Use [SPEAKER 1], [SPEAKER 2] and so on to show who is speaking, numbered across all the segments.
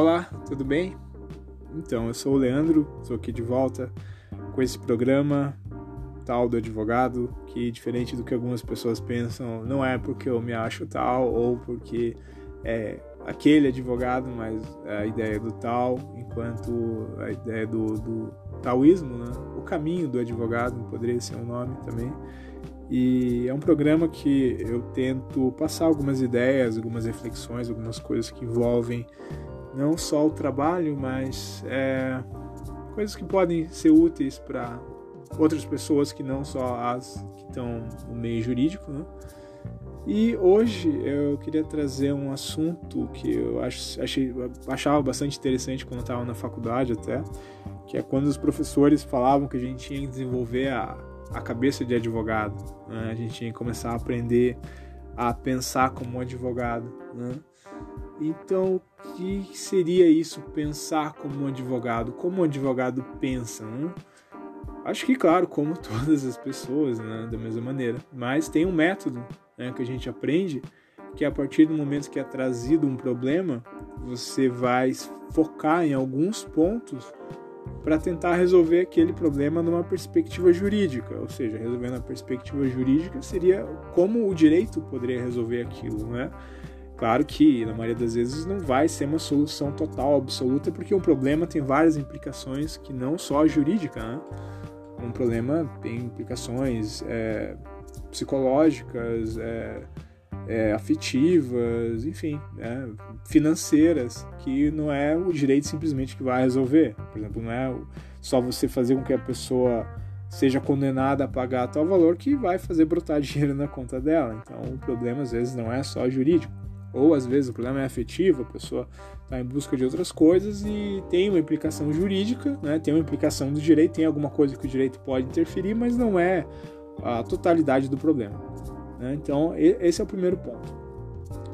[SPEAKER 1] Olá, tudo bem? Então, eu sou o Leandro, estou aqui de volta com esse programa tal do advogado, que diferente do que algumas pessoas pensam, não é porque eu me acho tal ou porque é aquele advogado, mas a ideia do tal, enquanto a ideia do, do taoísmo, né? o caminho do advogado poderia ser um nome também. E é um programa que eu tento passar algumas ideias, algumas reflexões, algumas coisas que envolvem não só o trabalho, mas é, coisas que podem ser úteis para outras pessoas que não só as que estão no meio jurídico, né? E hoje eu queria trazer um assunto que eu ach, achei, achava bastante interessante quando estava na faculdade até, que é quando os professores falavam que a gente tinha que desenvolver a, a cabeça de advogado, né? a gente tinha que começar a aprender a pensar como advogado. Né? Então, o que seria isso, pensar como um advogado? Como um advogado pensa? Né? Acho que, claro, como todas as pessoas, né, da mesma maneira. Mas tem um método né, que a gente aprende que a partir do momento que é trazido um problema, você vai focar em alguns pontos para tentar resolver aquele problema numa perspectiva jurídica, ou seja, resolvendo a perspectiva jurídica seria como o direito poderia resolver aquilo, né? Claro que na maioria das vezes não vai ser uma solução total, absoluta, porque um problema tem várias implicações que não só a jurídica, né? Um problema tem implicações é, psicológicas, é, é, afetivas, enfim, né? financeiras, que não é o direito simplesmente que vai resolver. Por exemplo, não é só você fazer com que a pessoa seja condenada a pagar tal valor que vai fazer brotar dinheiro na conta dela. Então, o problema às vezes não é só jurídico. Ou às vezes o problema é afetivo, a pessoa está em busca de outras coisas e tem uma implicação jurídica, né? tem uma implicação do direito, tem alguma coisa que o direito pode interferir, mas não é a totalidade do problema. Né? Então, esse é o primeiro ponto.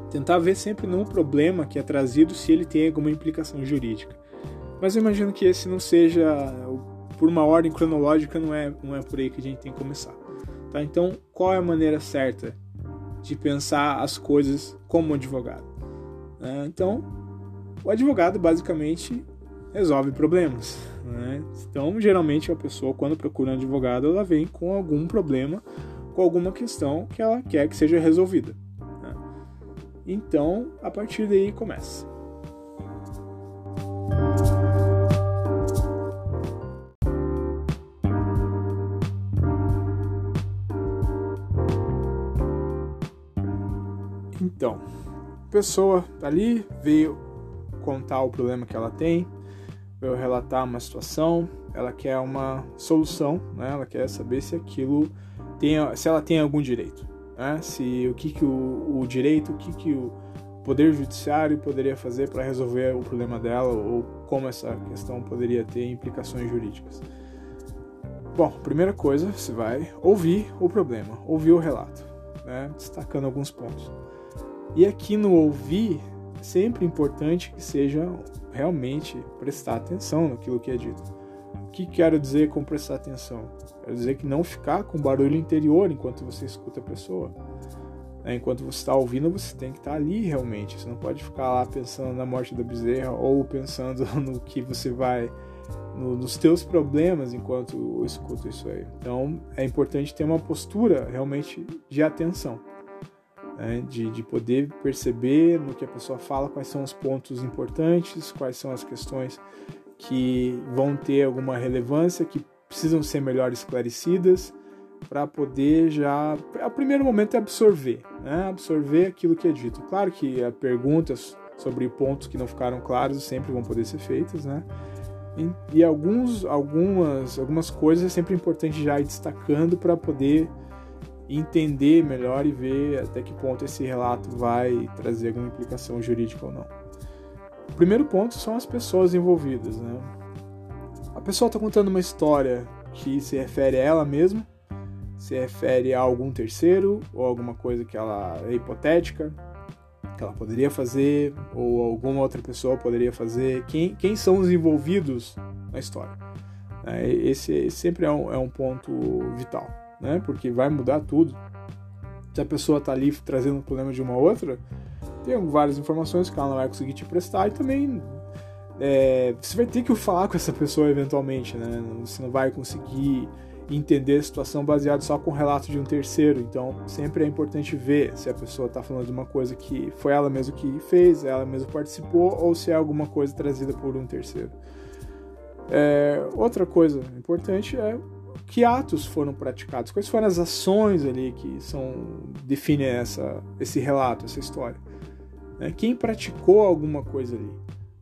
[SPEAKER 1] Tentar ver sempre no problema que é trazido se ele tem alguma implicação jurídica. Mas eu imagino que esse não seja, por uma ordem cronológica, não é, não é por aí que a gente tem que começar. Tá? Então, qual é a maneira certa de pensar as coisas como advogado. Né? Então, o advogado basicamente resolve problemas. Né? Então, geralmente a pessoa, quando procura um advogado, ela vem com algum problema, com alguma questão que ela quer que seja resolvida. Né? Então, a partir daí começa. Então, a pessoa ali veio contar o problema que ela tem, veio relatar uma situação, ela quer uma solução, né? Ela quer saber se aquilo tem, se ela tem algum direito, né? Se o que que o, o direito, o que que o poder judiciário poderia fazer para resolver o problema dela ou como essa questão poderia ter implicações jurídicas. Bom, primeira coisa, você vai ouvir o problema, ouvir o relato, né? destacando alguns pontos. E aqui no ouvir, sempre importante que seja realmente prestar atenção naquilo que é dito. O que quero dizer com prestar atenção? Quero dizer que não ficar com barulho interior enquanto você escuta a pessoa. Né? Enquanto você está ouvindo, você tem que estar ali realmente. Você não pode ficar lá pensando na morte da bezerra ou pensando no que você vai. No, nos teus problemas enquanto escuta isso aí. Então é importante ter uma postura realmente de atenção né, de, de poder perceber no que a pessoa fala quais são os pontos importantes, quais são as questões que vão ter alguma relevância, que precisam ser melhor esclarecidas, para poder já. O primeiro momento é absorver, né? absorver aquilo que é dito. Claro que perguntas sobre pontos que não ficaram claros sempre vão poder ser feitas, né? E, e alguns, algumas, algumas coisas é sempre importante já ir destacando para poder entender melhor e ver até que ponto esse relato vai trazer alguma implicação jurídica ou não. O primeiro ponto são as pessoas envolvidas. Né? A pessoa está contando uma história que se refere a ela mesma, se refere a algum terceiro ou alguma coisa que ela é hipotética, que ela poderia fazer ou alguma outra pessoa poderia fazer. Quem, quem são os envolvidos na história? É, esse sempre é um, é um ponto vital né? Porque vai mudar tudo. Se a pessoa está ali trazendo um problema de uma outra, tem várias informações que ela não vai conseguir te prestar e também é, você vai ter que falar com essa pessoa eventualmente, né? Você não vai conseguir entender a situação baseado só com o relato de um terceiro. Então, sempre é importante ver se a pessoa está falando de uma coisa que foi ela mesma que fez, ela mesma participou, ou se é alguma coisa trazida por um terceiro. É, outra coisa importante é que atos foram praticados, quais foram as ações ali que são definem essa, esse relato, essa história. Né? Quem praticou alguma coisa ali?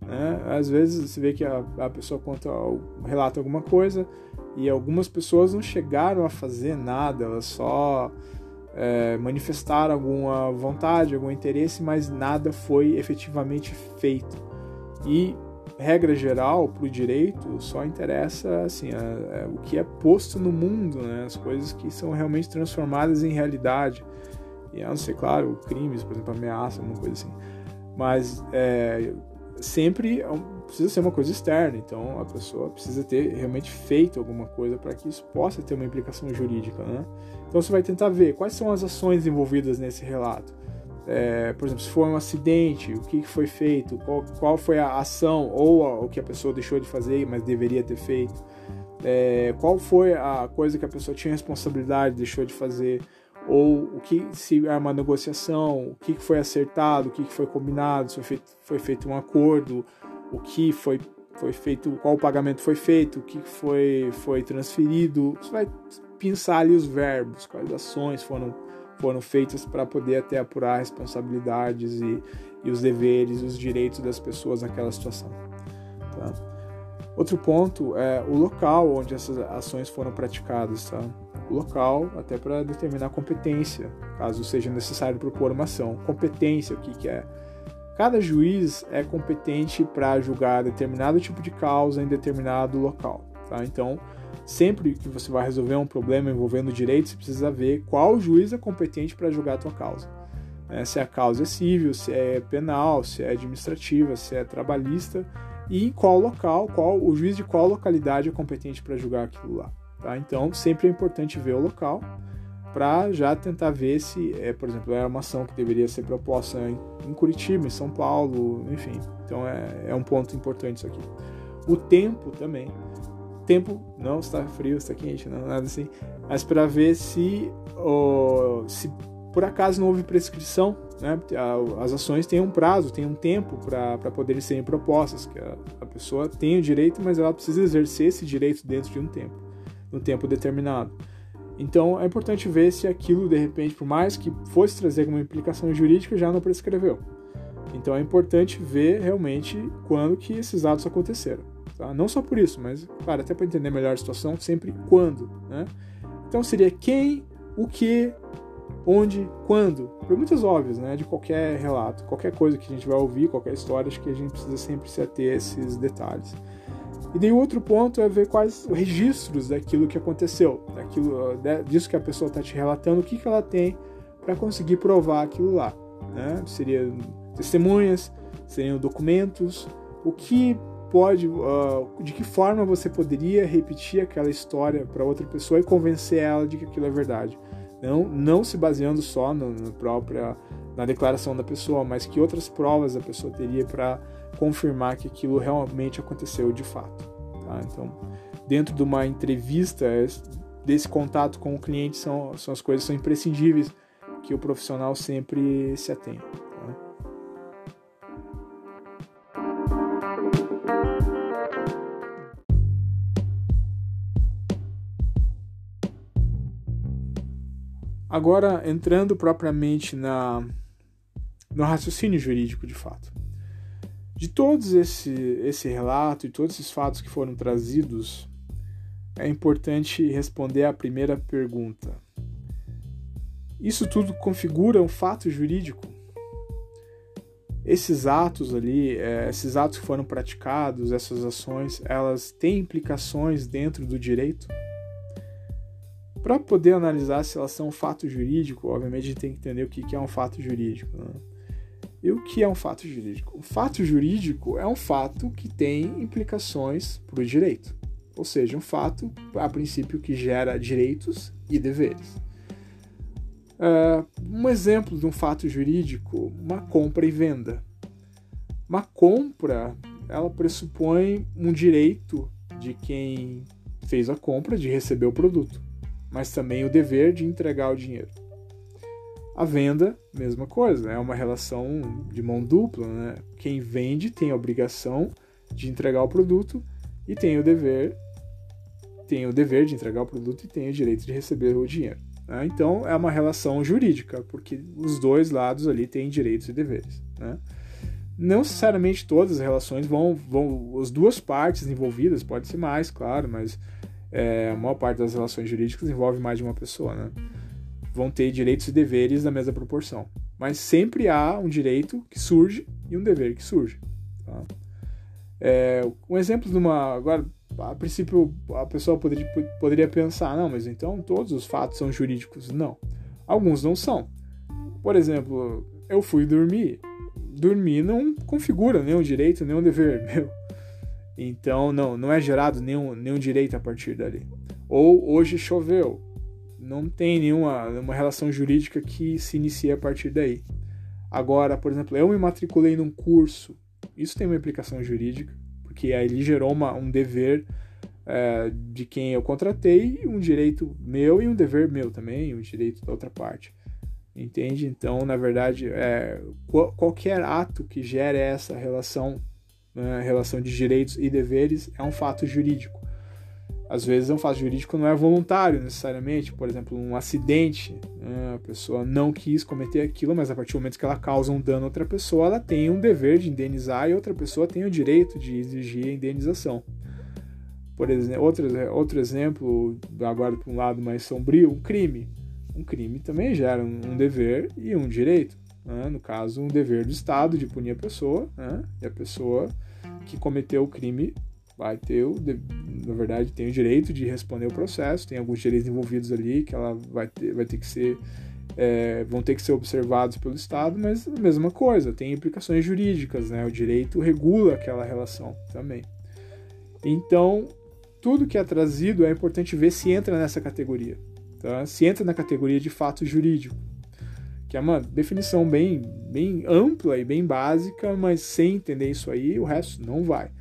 [SPEAKER 1] Né? Às vezes você vê que a, a pessoa conta, relata alguma coisa e algumas pessoas não chegaram a fazer nada, elas só é, manifestaram alguma vontade, algum interesse, mas nada foi efetivamente feito. E regra geral para o direito só interessa assim a, a, o que é posto no mundo, né? as coisas que são realmente transformadas em realidade. E a não ser, claro, crimes, por exemplo, ameaça, alguma coisa assim. Mas é, sempre é precisa ser uma coisa externa, então a pessoa precisa ter realmente feito alguma coisa para que isso possa ter uma implicação jurídica. Né? Então você vai tentar ver quais são as ações envolvidas nesse relato. É, por exemplo, se foi um acidente, o que foi feito, qual, qual foi a ação ou a, o que a pessoa deixou de fazer, mas deveria ter feito, é, qual foi a coisa que a pessoa tinha responsabilidade, deixou de fazer, ou o que se é uma negociação, o que foi acertado, o que foi combinado, se foi feito, foi feito um acordo, o que foi, foi feito, qual pagamento foi feito, o que foi, foi transferido. Você vai pensar ali os verbos, quais ações foram foram feitas para poder até apurar responsabilidades e, e os deveres, os direitos das pessoas naquela situação. Tá? Outro ponto é o local onde essas ações foram praticadas. Tá? O local, até para determinar competência, caso seja necessário propor uma ação. Competência, o que, que é? Cada juiz é competente para julgar determinado tipo de causa em determinado local. Tá? Então, Sempre que você vai resolver um problema envolvendo direito, você precisa ver qual juiz é competente para julgar a tua causa. É, se a causa é civil, se é penal, se é administrativa, se é trabalhista e em qual local, qual o juiz de qual localidade é competente para julgar aquilo lá. Tá? Então, sempre é importante ver o local para já tentar ver se, é, por exemplo, é uma ação que deveria ser proposta em, Curitiba, em São Paulo, enfim. Então, é, é um ponto importante isso aqui. O tempo também tempo não está frio, está quente, não nada assim, mas para ver se, oh, se por acaso não houve prescrição, né? As ações têm um prazo, têm um tempo para poderem serem propostas, que a, a, pessoa tem o direito, mas ela precisa exercer esse direito dentro de um tempo, um tempo determinado. Então é importante ver se aquilo, de repente, por mais que fosse trazer alguma implicação jurídica, já não prescreveu. Então é importante ver realmente quando que esses atos aconteceram. Tá? Não só por isso, mas, claro, até para entender melhor a situação, sempre quando. Né? Então seria quem, o que, onde, quando. Perguntas óbvias, né? De qualquer relato, qualquer coisa que a gente vai ouvir, qualquer história, acho que a gente precisa sempre se ater a esses detalhes. E daí o outro ponto é ver quais registros daquilo que aconteceu, daquilo, disso que a pessoa está te relatando, o que, que ela tem para conseguir provar aquilo lá. Né? Seria testemunhas, seriam documentos, o que pode, uh, de que forma você poderia repetir aquela história para outra pessoa e convencer ela de que aquilo é verdade. Não, não se baseando só na, na própria na declaração da pessoa, mas que outras provas a pessoa teria para confirmar que aquilo realmente aconteceu de fato. Tá? Então, dentro de uma entrevista, desse contato com o cliente são, são as coisas são imprescindíveis que o profissional sempre se atém. Agora, entrando propriamente na, no raciocínio jurídico de fato. De todos esse, esse relato e todos esses fatos que foram trazidos, é importante responder à primeira pergunta. Isso tudo configura um fato jurídico? Esses atos ali, é, esses atos que foram praticados, essas ações, elas têm implicações dentro do direito? Para poder analisar se elas são um fato jurídico, obviamente a gente tem que entender o que é um fato jurídico. Né? E o que é um fato jurídico? Um fato jurídico é um fato que tem implicações para o direito. Ou seja, um fato, a princípio, que gera direitos e deveres. Uh, um exemplo de um fato jurídico, uma compra e venda. Uma compra ela pressupõe um direito de quem fez a compra de receber o produto, mas também o dever de entregar o dinheiro. A venda, mesma coisa, é uma relação de mão dupla, né? Quem vende tem a obrigação de entregar o produto e tem o dever tem o dever de entregar o produto e tem o direito de receber o dinheiro. Né? Então é uma relação jurídica, porque os dois lados ali têm direitos e deveres. Né? Não necessariamente todas as relações vão, vão. As duas partes envolvidas, pode ser mais, claro, mas é, a maior parte das relações jurídicas envolve mais de uma pessoa, né? Vão ter direitos e deveres na mesma proporção. Mas sempre há um direito que surge e um dever que surge. Tá? É, um exemplo de uma. Agora, a princípio, a pessoa poderia, poderia pensar: não, mas então todos os fatos são jurídicos. Não. Alguns não são. Por exemplo, eu fui dormir dormir não configura nenhum direito, nenhum dever meu. Então não, não é gerado nenhum, nenhum direito a partir dali. Ou hoje choveu. Não tem nenhuma uma relação jurídica que se inicia a partir daí. Agora, por exemplo, eu me matriculei num curso. Isso tem uma implicação jurídica, porque aí ele gerou uma, um dever é, de quem eu contratei, um direito meu e um dever meu também, um direito da outra parte. Entende? Então, na verdade, é, qualquer ato que gere essa relação, né, relação de direitos e deveres, é um fato jurídico. Às vezes, um fato jurídico não é voluntário necessariamente, por exemplo, um acidente, né, a pessoa não quis cometer aquilo, mas a partir do momento que ela causa um dano a outra pessoa, ela tem um dever de indenizar e outra pessoa tem o direito de exigir a indenização. Por exemplo, outro, outro exemplo, agora para um lado mais sombrio, um crime um crime também gera um dever e um direito. Né? No caso, um dever do Estado de punir a pessoa, né? e a pessoa que cometeu o crime vai ter, o, na verdade, tem o direito de responder o processo, tem alguns direitos envolvidos ali que ela vai ter, vai ter que ser é, vão ter que ser observados pelo Estado, mas a mesma coisa, tem implicações jurídicas, né? O direito regula aquela relação também. Então, tudo que é trazido é importante ver se entra nessa categoria. Tá? Se entra na categoria de fato jurídico, que é uma definição bem, bem ampla e bem básica, mas sem entender isso aí, o resto não vai.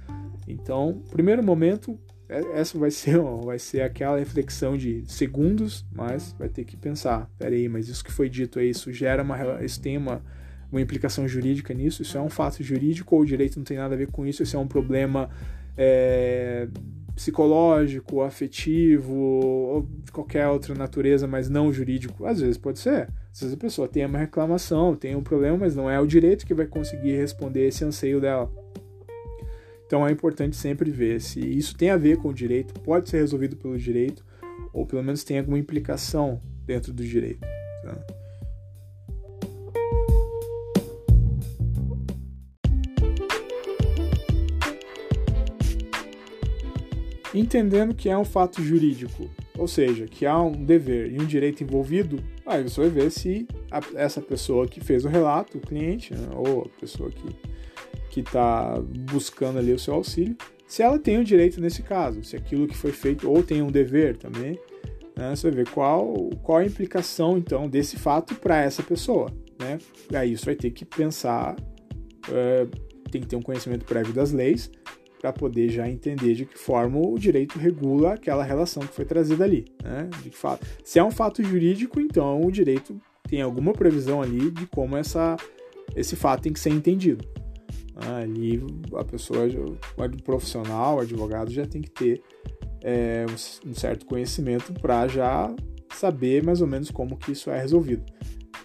[SPEAKER 1] Então, primeiro momento, é, essa vai ser, vai ser aquela reflexão de segundos, mas vai ter que pensar, peraí, mas isso que foi dito aí, isso gera uma, isso tem uma, uma implicação jurídica nisso, isso é um fato jurídico ou o direito não tem nada a ver com isso, isso é um problema é, psicológico, afetivo, ou de qualquer outra natureza, mas não jurídico. Às vezes pode ser. Às vezes a pessoa tem uma reclamação, tem um problema, mas não é o direito que vai conseguir responder esse anseio dela. Então é importante sempre ver se isso tem a ver com o direito, pode ser resolvido pelo direito, ou pelo menos tem alguma implicação dentro do direito. Tá? Entendendo que é um fato jurídico, ou seja, que há um dever e um direito envolvido, aí você vai ver se a, essa pessoa que fez o relato, o cliente, né, ou a pessoa que está buscando ali o seu auxílio, se ela tem o um direito nesse caso, se aquilo que foi feito ou tem um dever também, né, você vai ver qual, qual a implicação então desse fato para essa pessoa, né? E aí você vai ter que pensar, é, tem que ter um conhecimento prévio das leis para poder já entender de que forma o direito regula aquela relação que foi trazida ali. Né? De fato, se é um fato jurídico, então o direito tem alguma previsão ali de como essa, esse fato tem que ser entendido. Ah, ali a pessoa, o profissional, o advogado, já tem que ter é, um certo conhecimento para já saber mais ou menos como que isso é resolvido.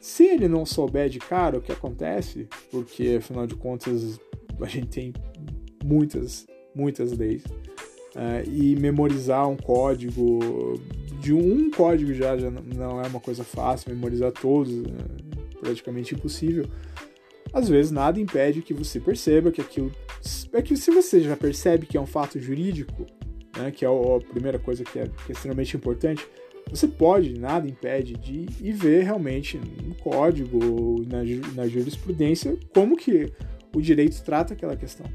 [SPEAKER 1] Se ele não souber de cara o que acontece, porque afinal de contas a gente tem muitas, muitas leis. Uh, e memorizar um código, de um código já, já não é uma coisa fácil, memorizar todos é praticamente impossível. Às vezes nada impede que você perceba que aquilo. É que se você já percebe que é um fato jurídico, né, que é a primeira coisa que é, que é extremamente importante, você pode, nada impede de ir ver realmente no código, na, na jurisprudência, como que o direito trata aquela questão.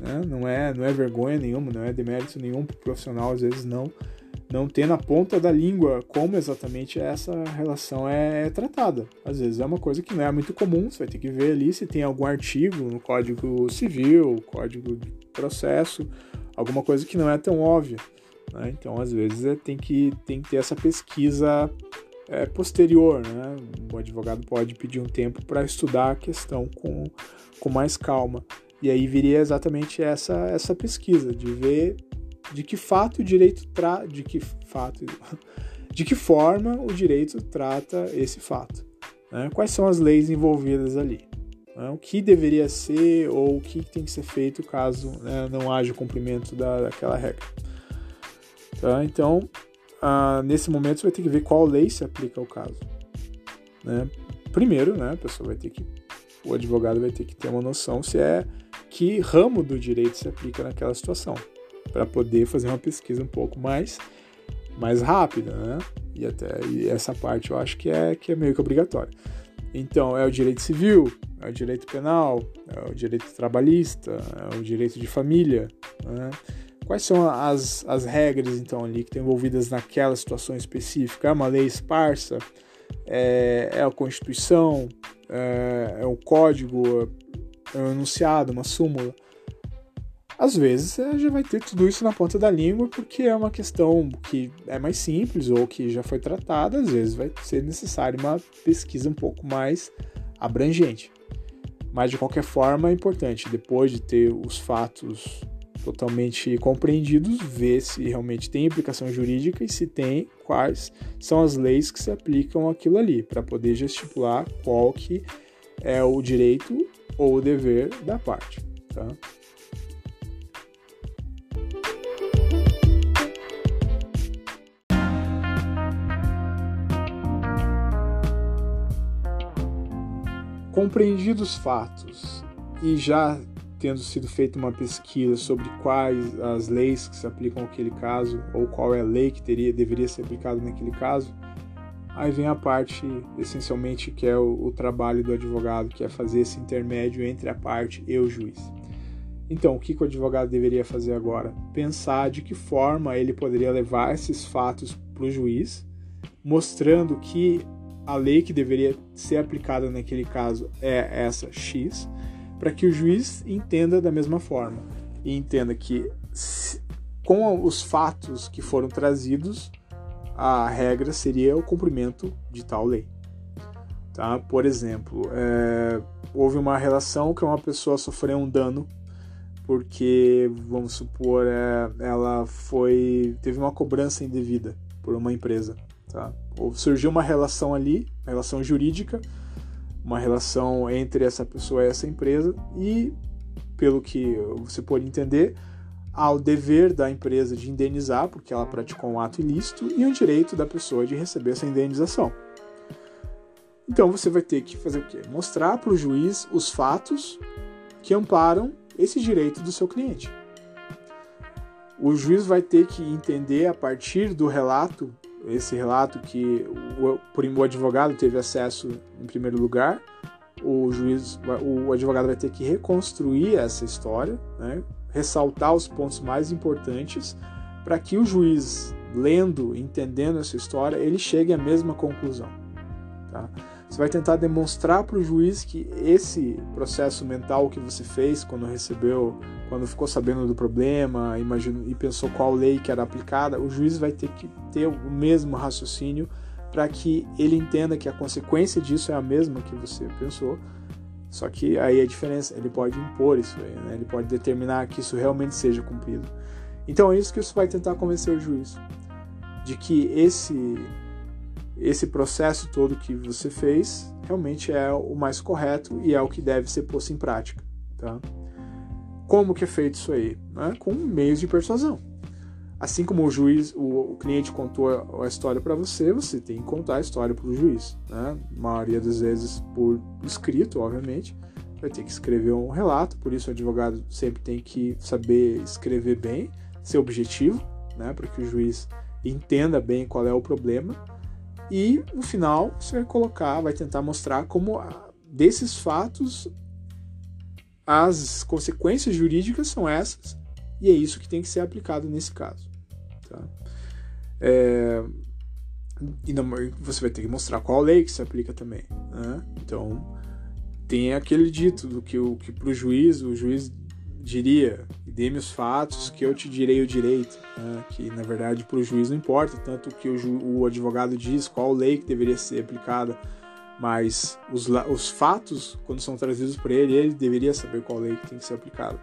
[SPEAKER 1] Né? Não, é, não é vergonha nenhuma, não é demérito nenhum pro profissional, às vezes não. não ter na ponta da língua como exatamente essa relação é, é, tratada. Às vezes é uma coisa que não é muito comum, você vai ter que ver ali se tem algum artigo no Código Civil, Código de Processo, alguma coisa que não é tão óbvia. Né? Então, às vezes, é, tem, que, tem que ter essa pesquisa é, posterior. Né? O advogado pode pedir um tempo para estudar a questão com, com mais calma. E aí viria exatamente essa, essa pesquisa, de ver de que fato o direito tra de que fato de que forma o direito trata esse fato né? quais são as leis envolvidas ali né? o que deveria ser ou o que tem que ser feito caso né, não haja cumprimento da, daquela regra tá? então ah, nesse momento você vai ter que ver qual lei se aplica ao caso né? primeiro né, a pessoa vai ter que o advogado vai ter que ter uma noção se é que ramo do direito se aplica naquela situação para poder fazer uma pesquisa um pouco mais mais rápida, né? E até e essa parte eu acho que é que é meio que obrigatória. Então, é o direito civil, é o direito penal, é o direito trabalhista, é o direito de família, né? Quais são as, as regras, então, ali que estão envolvidas naquela situação específica? É uma lei esparsa? É, é a Constituição? É, é o código? Um enunciado, uma súmula? Às vezes você já vai ter tudo isso na ponta da língua porque é uma questão que é mais simples ou que já foi tratada, às vezes vai ser necessário uma pesquisa um pouco mais abrangente. Mas de qualquer forma é importante, depois de ter os fatos totalmente compreendidos, ver se realmente tem implicação jurídica e se tem, quais são as leis que se aplicam aquilo ali, para poder gesticular qual que é o direito ou dever da parte. Tá? Compreendidos fatos e já tendo sido feita uma pesquisa sobre quais as leis que se aplicam àquele caso ou qual é a lei que teria deveria ser aplicada naquele caso, aí vem a parte essencialmente que é o, o trabalho do advogado, que é fazer esse intermédio entre a parte e o juiz. Então, o que, que o advogado deveria fazer agora? Pensar de que forma ele poderia levar esses fatos para o juiz, mostrando que a lei que deveria ser aplicada naquele caso é essa X, para que o juiz entenda da mesma forma e entenda que com os fatos que foram trazidos, a regra seria o cumprimento de tal lei. Tá? Por exemplo, é, houve uma relação que uma pessoa sofreu um dano porque, vamos supor, é, ela foi teve uma cobrança indevida por uma empresa. Tá? Ou surgiu uma relação ali, relação jurídica, uma relação entre essa pessoa e essa empresa, e pelo que você pode entender, há o dever da empresa de indenizar, porque ela praticou um ato ilícito, e o direito da pessoa de receber essa indenização. Então você vai ter que fazer o quê? Mostrar para o juiz os fatos que amparam esse direito do seu cliente. O juiz vai ter que entender a partir do relato esse relato que o, o advogado teve acesso em primeiro lugar, o juiz, o advogado vai ter que reconstruir essa história, né? Ressaltar os pontos mais importantes para que o juiz, lendo, entendendo essa história, ele chegue à mesma conclusão. Tá? Você vai tentar demonstrar para o juiz que esse processo mental que você fez quando recebeu, quando ficou sabendo do problema, imaginou, e pensou qual lei que era aplicada, o juiz vai ter que ter o mesmo raciocínio para que ele entenda que a consequência disso é a mesma que você pensou. Só que aí a diferença, ele pode impor isso aí, né? ele pode determinar que isso realmente seja cumprido. Então é isso que isso vai tentar convencer o juiz de que esse esse processo todo que você fez realmente é o mais correto e é o que deve ser posto em prática. Tá? Como que é feito isso aí? Né? Com meios de persuasão. Assim como o juiz, o, o cliente contou a, história para você, você tem que contar a história para o juiz. Né? A maioria das vezes por escrito, obviamente. Vai ter que escrever um relato, por isso o advogado sempre tem que saber escrever bem, ser objetivo, né? para que o juiz entenda bem qual é o problema e no final você vai colocar, vai tentar mostrar como desses fatos as consequências jurídicas são essas e é isso que tem que ser aplicado nesse caso. Tá? É, e não, você vai ter que mostrar qual lei que se aplica também. Né? Então, tem aquele dito do que, o, que para o juiz, o juiz diria, dê-me os fatos que eu te direi o direito, né? que na verdade para o juiz não importa tanto que o, o, advogado diz, qual lei que deveria ser aplicada, mas os, os fatos, quando são trazidos para ele, ele deveria saber qual lei que tem que ser aplicada.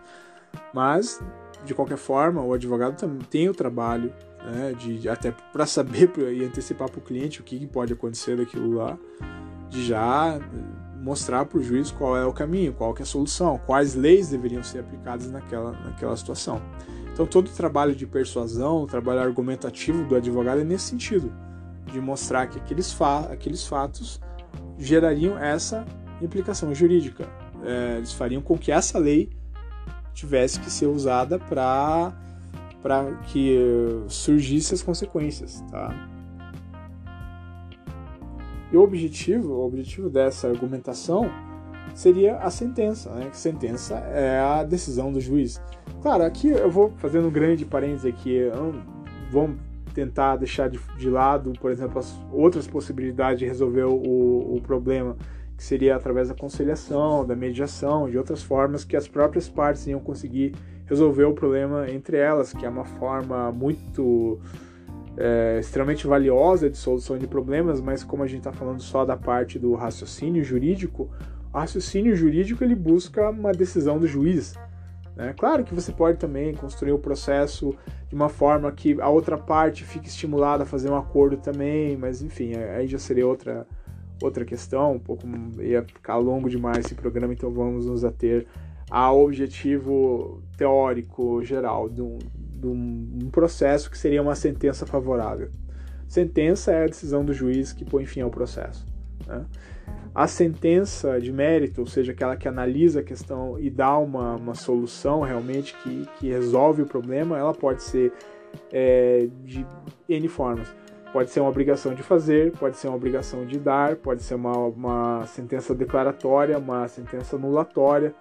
[SPEAKER 1] Mas, de qualquer forma, o advogado também tem o trabalho né, de até para saber e antecipar para o cliente o que pode acontecer daquilo lá, de já mostrar para o juiz qual é o caminho, qual é a solução, quais leis deveriam ser aplicadas naquela, naquela situação. Então todo o trabalho de persuasão, o trabalho argumentativo do advogado é nesse sentido, de mostrar que aqueles, fa aqueles fatos gerariam essa implicação jurídica. É, eles fariam com que essa lei tivesse que ser usada para que surgissem as consequências, tá? E o objetivo, o objetivo dessa argumentação seria a sentença, né? Que sentença é a decisão do juiz. Claro, aqui eu vou fazendo um grande parênteses aqui, vamos tentar deixar de, de, lado, por exemplo, as outras possibilidades de resolver o, o problema, que seria através da conciliação, da mediação, de outras formas que as próprias partes iam conseguir resolver o problema entre elas, que é uma forma muito é, extremamente valiosa de solução de problemas, mas como a gente está falando só da parte do raciocínio jurídico, o raciocínio jurídico ele busca uma decisão do juiz. Né? Claro que você pode também construir o processo de uma forma que a outra parte fique estimulada a fazer um acordo também, mas enfim, aí já seria outra, outra questão, um pouco ia ficar longo demais esse programa, então vamos nos ater ao objetivo teórico geral de um, de um processo que seria uma sentença favorável. Sentença é a decisão do juiz que põe fim ao processo. Né? A sentença de mérito, ou seja, aquela que analisa a questão e dá uma, uma solução realmente que, que resolve o problema, ela pode ser é, de N formas. Pode ser uma obrigação de fazer, pode ser uma obrigação de dar, pode ser uma, uma sentença declaratória, uma sentença anulatória,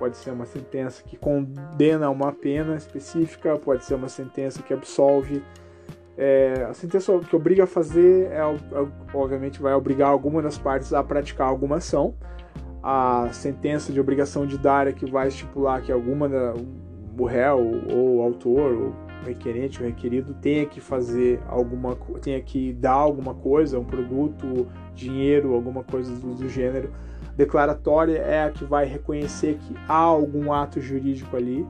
[SPEAKER 1] pode ser uma sentença que condena uma pena específica, pode ser uma sentença que absolve. É, a sentença que obriga a fazer, é, é, obviamente, vai obrigar alguma das partes a praticar alguma ação. A sentença de obrigação de dar é que vai estipular que alguma o réu ou o autor, requerente, o requerido, tenha que fazer alguma, tenha que dar alguma coisa, um produto, dinheiro, alguma coisa do, do gênero. Declaratória é a que vai reconhecer que há algum ato jurídico ali,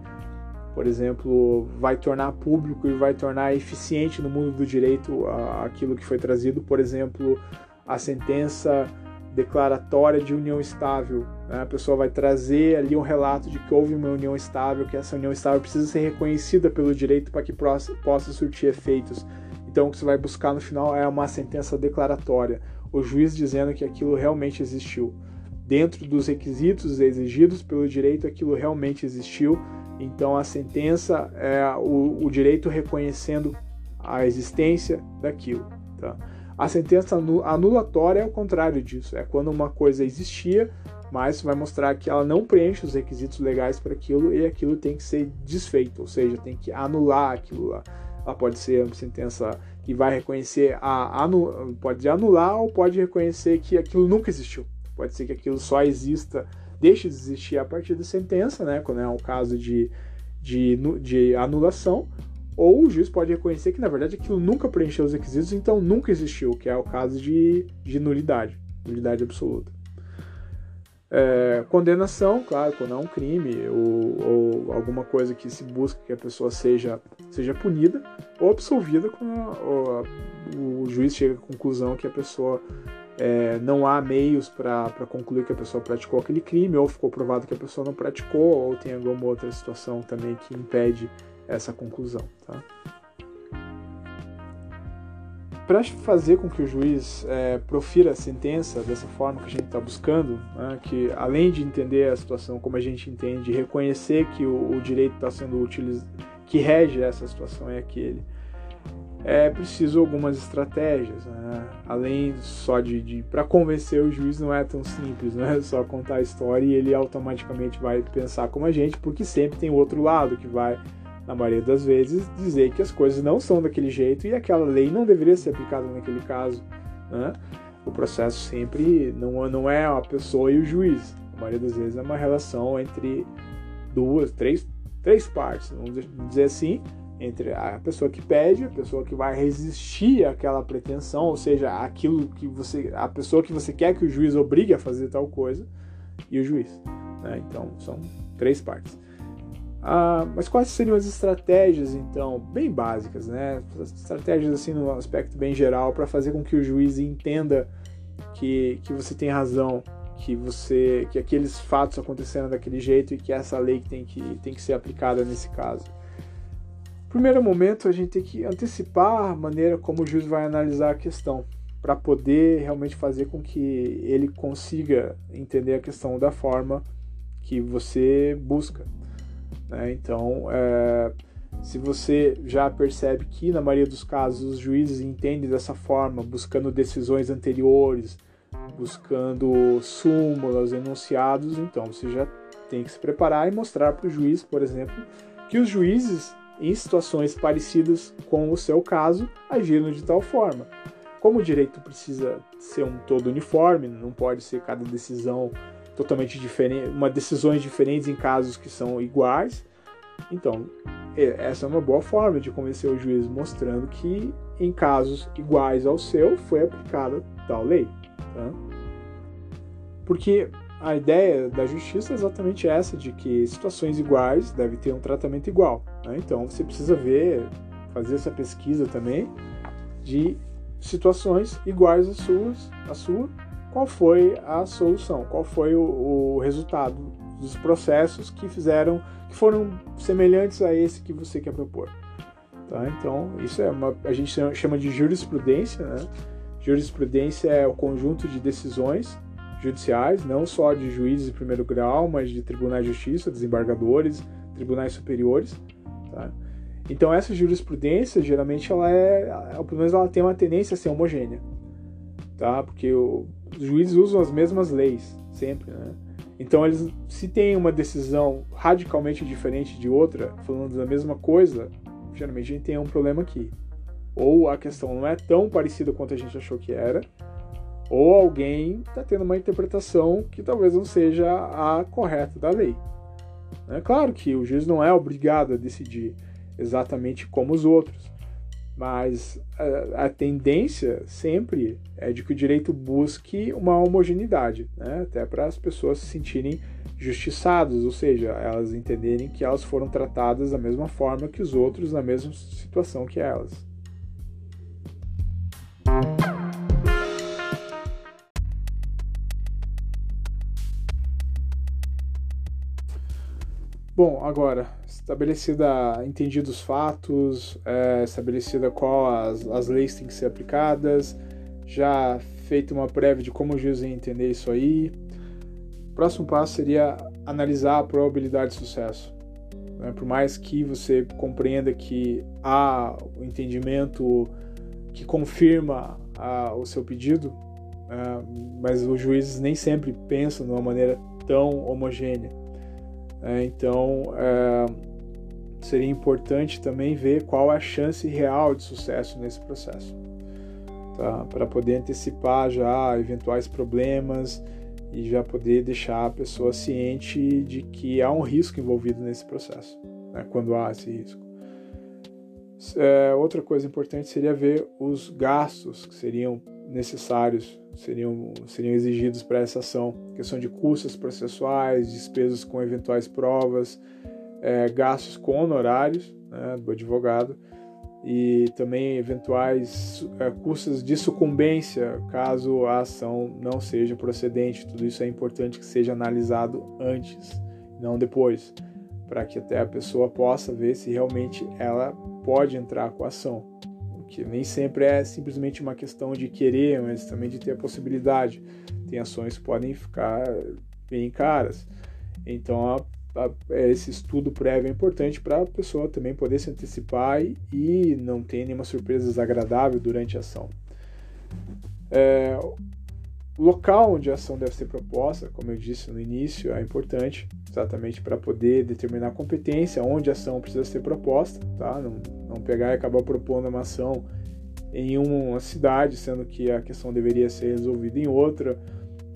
[SPEAKER 1] por exemplo, vai tornar público e vai tornar eficiente no mundo do direito aquilo que foi trazido, por exemplo, a sentença declaratória de união estável. Né? A pessoa vai trazer ali um relato de que houve uma união estável, que essa união estável precisa ser reconhecida pelo direito para que possa surtir efeitos. Então, o que você vai buscar no final é uma sentença declaratória, o juiz dizendo que aquilo realmente existiu dentro dos requisitos exigidos pelo direito, aquilo realmente existiu. Então a sentença é o, o direito reconhecendo a existência daquilo. Tá? A sentença anulatória é o contrário disso, é quando uma coisa existia, mas vai mostrar que ela não preenche os requisitos legais para aquilo e aquilo tem que ser desfeito, ou seja, tem que anular aquilo lá. Ela pode ser uma sentença que vai reconhecer a anu, pode anular ou pode reconhecer que aquilo nunca existiu. Pode ser que aquilo só exista, deixe de existir a partir da sentença, né, quando é um caso de, de, de anulação, ou o juiz pode reconhecer que na verdade aquilo nunca preencheu os requisitos, então nunca existiu, que é o caso de, de nulidade, nulidade absoluta. É, condenação, claro, quando é um crime ou, ou, alguma coisa que se busca que a pessoa seja, seja punida ou absolvida quando o juiz chega à conclusão que a pessoa é, não há meios para concluir que a pessoa praticou aquele crime, ou ficou provado que a pessoa não praticou, ou tem alguma outra situação também que impede essa conclusão. Tá? Para fazer com que o juiz é, profira a sentença dessa forma que a gente está buscando, né, que além de entender a situação como a gente entende, reconhecer que o, o direito está sendo utilizado, que rege essa situação é aquele, é preciso algumas estratégias, né? além só de, de para convencer o juiz não é tão simples, não é só contar a história e ele automaticamente vai pensar como a gente, porque sempre tem o outro lado que vai na maioria das vezes, dizer que as coisas não são daquele jeito e aquela lei não deveria ser aplicada naquele caso. Né? O processo sempre não, não é a pessoa e o juiz. A maioria das vezes é uma relação entre duas, três, três partes, vamos dizer assim, entre a pessoa que pede, a pessoa que vai resistir àquela pretensão, ou seja, aquilo que você, a pessoa que você quer que o juiz obrigue a fazer tal coisa, e o juiz. Né? Então são três partes. Ah, mas quais seriam as estratégias, então, bem básicas, né? Estratégias, assim, no aspecto bem geral, para fazer com que o juiz entenda que, que você tem razão, que você que aqueles fatos aconteceram daquele jeito e que essa lei tem que, tem que ser aplicada nesse caso. Primeiro momento, a gente tem que antecipar a maneira como o juiz vai analisar a questão, para poder realmente fazer com que ele consiga entender a questão da forma que você busca. Né? Então, é, se você já percebe que, na maioria dos casos, os juízes entendem dessa forma, buscando decisões anteriores, buscando súmulas, enunciados, então você já tem que se preparar e mostrar para o juiz, por exemplo, que os juízes, em situações parecidas com o seu caso, agiram de tal forma. Como o direito precisa ser um todo uniforme, não pode ser cada decisão totalmente diferente, uma decisões diferentes em casos que são iguais. Então, essa é uma boa forma de convencer o juiz, mostrando que em casos iguais ao seu foi aplicada tal lei. Tá? Porque a ideia da justiça é exatamente essa, de que situações iguais devem ter um tratamento igual. Né? Então, você precisa ver, fazer essa pesquisa também de situações iguais às suas, à sua qual foi a solução, qual foi o, o resultado dos processos que fizeram, que foram semelhantes a esse que você quer propor. Tá? Então, isso é uma, a gente chama de jurisprudência. Né? Jurisprudência é o conjunto de decisões judiciais, não só de juízes de primeiro grau, mas de tribunais de justiça, desembargadores, tribunais superiores. Tá? Então, essa jurisprudência, geralmente, ela é, pelo menos ela tem uma tendência a ser homogênea tá? Porque o, os juízes usam as mesmas leis sempre, né? Então eles, se tem uma decisão radicalmente diferente de outra, falando da mesma coisa, geralmente a gente tem um problema aqui. Ou a questão não é tão parecida quanto a gente achou que era, ou alguém está tendo uma interpretação que talvez não seja a correta da lei. É claro que o juiz não é obrigado a decidir exatamente como os outros, mas a, a, tendência sempre é de que o direito busque uma homogeneidade, né? até para as pessoas se sentirem justiçadas, ou seja, elas entenderem que elas foram tratadas da mesma forma que os outros na mesma situação que elas. Bom, agora, estabelecida, entendidos os fatos, é, estabelecida qual as, as leis têm que ser aplicadas, já feito uma prévia de como o juiz ia entender isso aí. O próximo passo seria analisar a probabilidade de sucesso. Né? Por mais que você compreenda que há o entendimento que confirma a, o seu pedido, é, mas os juízes nem sempre pensam de uma maneira tão homogênea. É, então, é, seria importante também ver qual é a chance real de sucesso nesse processo, tá? para poder antecipar já eventuais problemas e já poder deixar a pessoa ciente de que há um risco envolvido nesse processo, né? quando há esse risco. É, outra coisa importante seria ver os gastos que seriam necessários, seriam, seriam exigidos para essa ação. Questão de custos processuais, despesas com eventuais provas, é, gastos com honorários né, do advogado e também eventuais é, custos de sucumbência caso a ação não seja procedente. Tudo isso é importante que seja analisado antes, não depois, para que até a pessoa possa ver se realmente ela pode entrar com a ação que nem sempre é simplesmente uma questão de querer, mas também de ter a possibilidade. Tem ações que podem ficar bem caras. Então, a, a, esse estudo prévio é importante para a pessoa também poder se antecipar e, e, não ter nenhuma surpresa desagradável durante a ação. É, o local onde a ação deve ser proposta, como eu disse no início, é importante, exatamente para poder determinar a competência, onde a ação precisa ser proposta, tá? Não, não pegar e acabar propondo uma ação em uma cidade, sendo que a questão deveria ser resolvida em outra,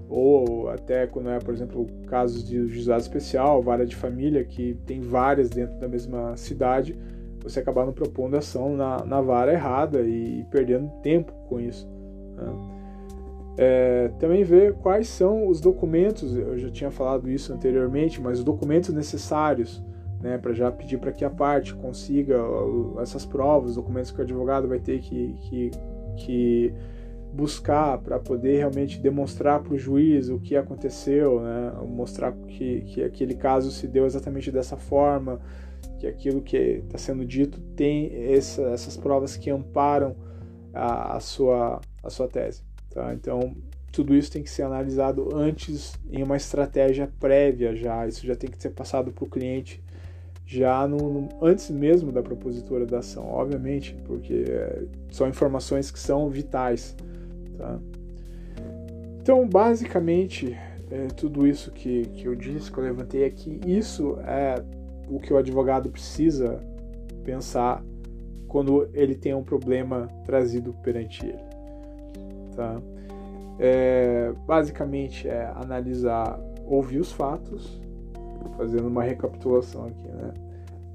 [SPEAKER 1] ou até quando é, por exemplo, casos de juizado especial, vara de família, que tem várias dentro da mesma cidade, você acabar não propondo ação na, na vara errada e, e perdendo tempo com isso. Né? É, também ver quais são os documentos, eu já tinha falado isso anteriormente, mas os documentos necessários né, para já pedir para que a parte consiga essas provas, os documentos que o advogado vai ter que, que, que buscar para poder realmente demonstrar para o juiz o que aconteceu, né, mostrar que, que aquele caso se deu exatamente dessa forma, que aquilo que está sendo dito tem essa, essas provas que amparam a, a, sua, a sua tese. Tá? Então, tudo isso tem que ser analisado antes em uma estratégia prévia já. Isso já tem que ser passado para o cliente já no, no, antes mesmo da propositura da ação, obviamente, porque são informações que são vitais. Tá? Então, basicamente, é, tudo isso que, que eu disse, que eu levantei aqui, isso é o que o advogado precisa pensar quando ele tem um problema trazido perante ele. Tá? É, basicamente é analisar, ouvir os fatos, fazendo uma recapitulação aqui, né?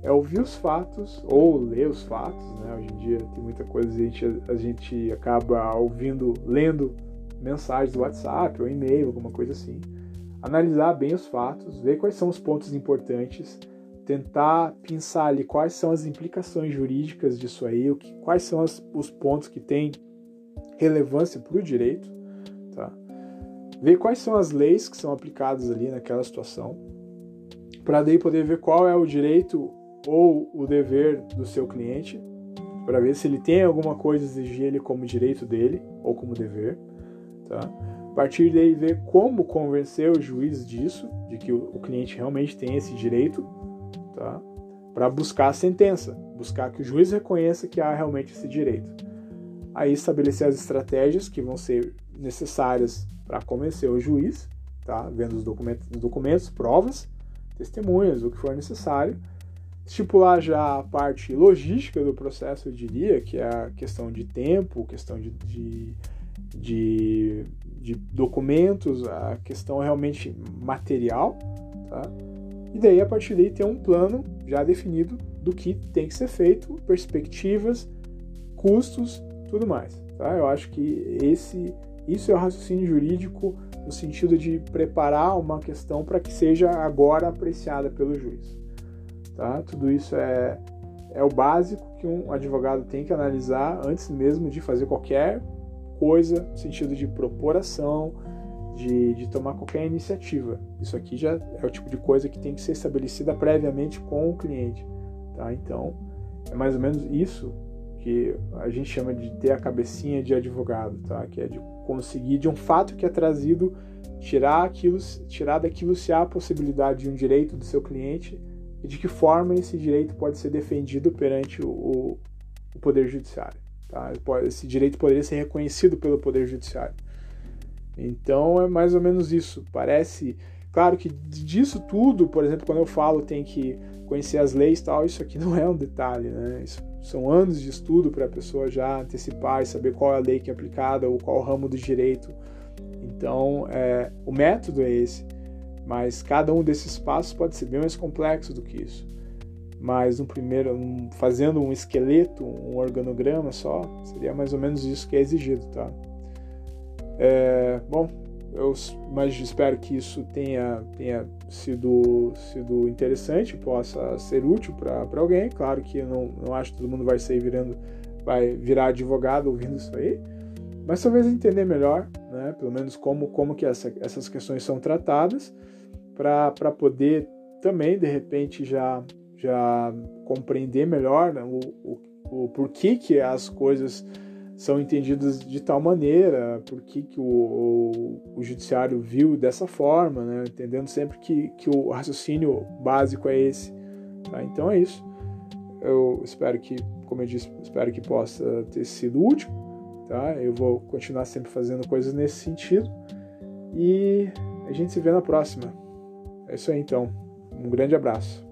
[SPEAKER 1] É ouvir os fatos ou ler os fatos, né? Hoje em dia tem muita coisa a gente, a gente acaba ouvindo, lendo mensagens do WhatsApp ou e-mail, alguma coisa assim. Analisar bem os fatos, ver quais são os pontos importantes, tentar pensar ali quais são as implicações jurídicas disso aí, o que, quais são as, os pontos que têm relevância para o direito, tá? Ver quais são as leis que são aplicadas ali naquela situação, para daí poder ver qual é o direito ou o dever do seu cliente, para ver se ele tem alguma coisa a exigir ele como direito dele ou como dever, tá? A partir daí ver como convencer o juiz disso, de que o cliente realmente tem esse direito, tá? Para buscar a sentença, buscar que o juiz reconheça que há realmente esse direito. Aí estabelecer as estratégias que vão ser necessárias para convencer o juiz, tá? Vendo os documentos, documentos, provas, testemunhas, o que for necessário estipular já a parte logística do processo, eu diria, que é a questão de tempo, questão de, de, de, de documentos, a questão realmente material, tá? E daí, a partir daí, ter um plano já definido do que tem que ser feito, perspectivas, custos, tudo mais, tá? Eu acho que esse, isso é o raciocínio jurídico no sentido de preparar uma questão para que seja agora apreciada pelo juiz. Tá? Tudo isso é, é o básico que um advogado tem que analisar antes mesmo de fazer qualquer coisa no sentido de propor ação, de, de tomar qualquer iniciativa. Isso aqui já é o tipo de coisa que tem que ser estabelecida previamente com o cliente. Tá? Então, é mais ou menos isso que a gente chama de ter a cabecinha de advogado, tá? que é de conseguir de um fato que é trazido tirar aquilo, tirar daquilo se há a possibilidade de um direito do seu cliente e de que forma esse direito pode ser defendido perante o, o Poder Judiciário. Tá? Esse direito poderia ser reconhecido pelo Poder Judiciário. Então é mais ou menos isso. Parece. Claro que disso tudo, por exemplo, quando eu falo tem que conhecer as leis tal, isso aqui não é um detalhe, né? Isso são anos de estudo para a pessoa já antecipar e saber qual é a lei que é aplicada ou qual ramo do direito. Então, é, o método é esse. Mas cada um desses passos pode ser bem mais complexo do que isso. Mas no primeiro, fazendo um esqueleto, um organograma só, seria mais ou menos isso que é exigido, tá? É, bom, eu mas espero que isso tenha, tenha sido, sido interessante, possa ser útil para alguém. Claro que eu não, não acho que todo mundo vai sair virando, vai virar advogado ouvindo isso aí, mas talvez entender melhor, né, pelo menos como, como que essa, essas questões são tratadas para poder também, de repente, já, já compreender melhor né, o, o, o porquê que as coisas são entendidas de tal maneira, por que, o, o, o, judiciário viu dessa forma, né? entendendo sempre que, que o raciocínio básico é esse. Tá? Então é isso. Eu espero que, como eu disse, espero que possa ter sido útil. Tá? Eu vou continuar sempre fazendo coisas nesse sentido. E a gente se vê na próxima. É isso aí então. Um grande abraço.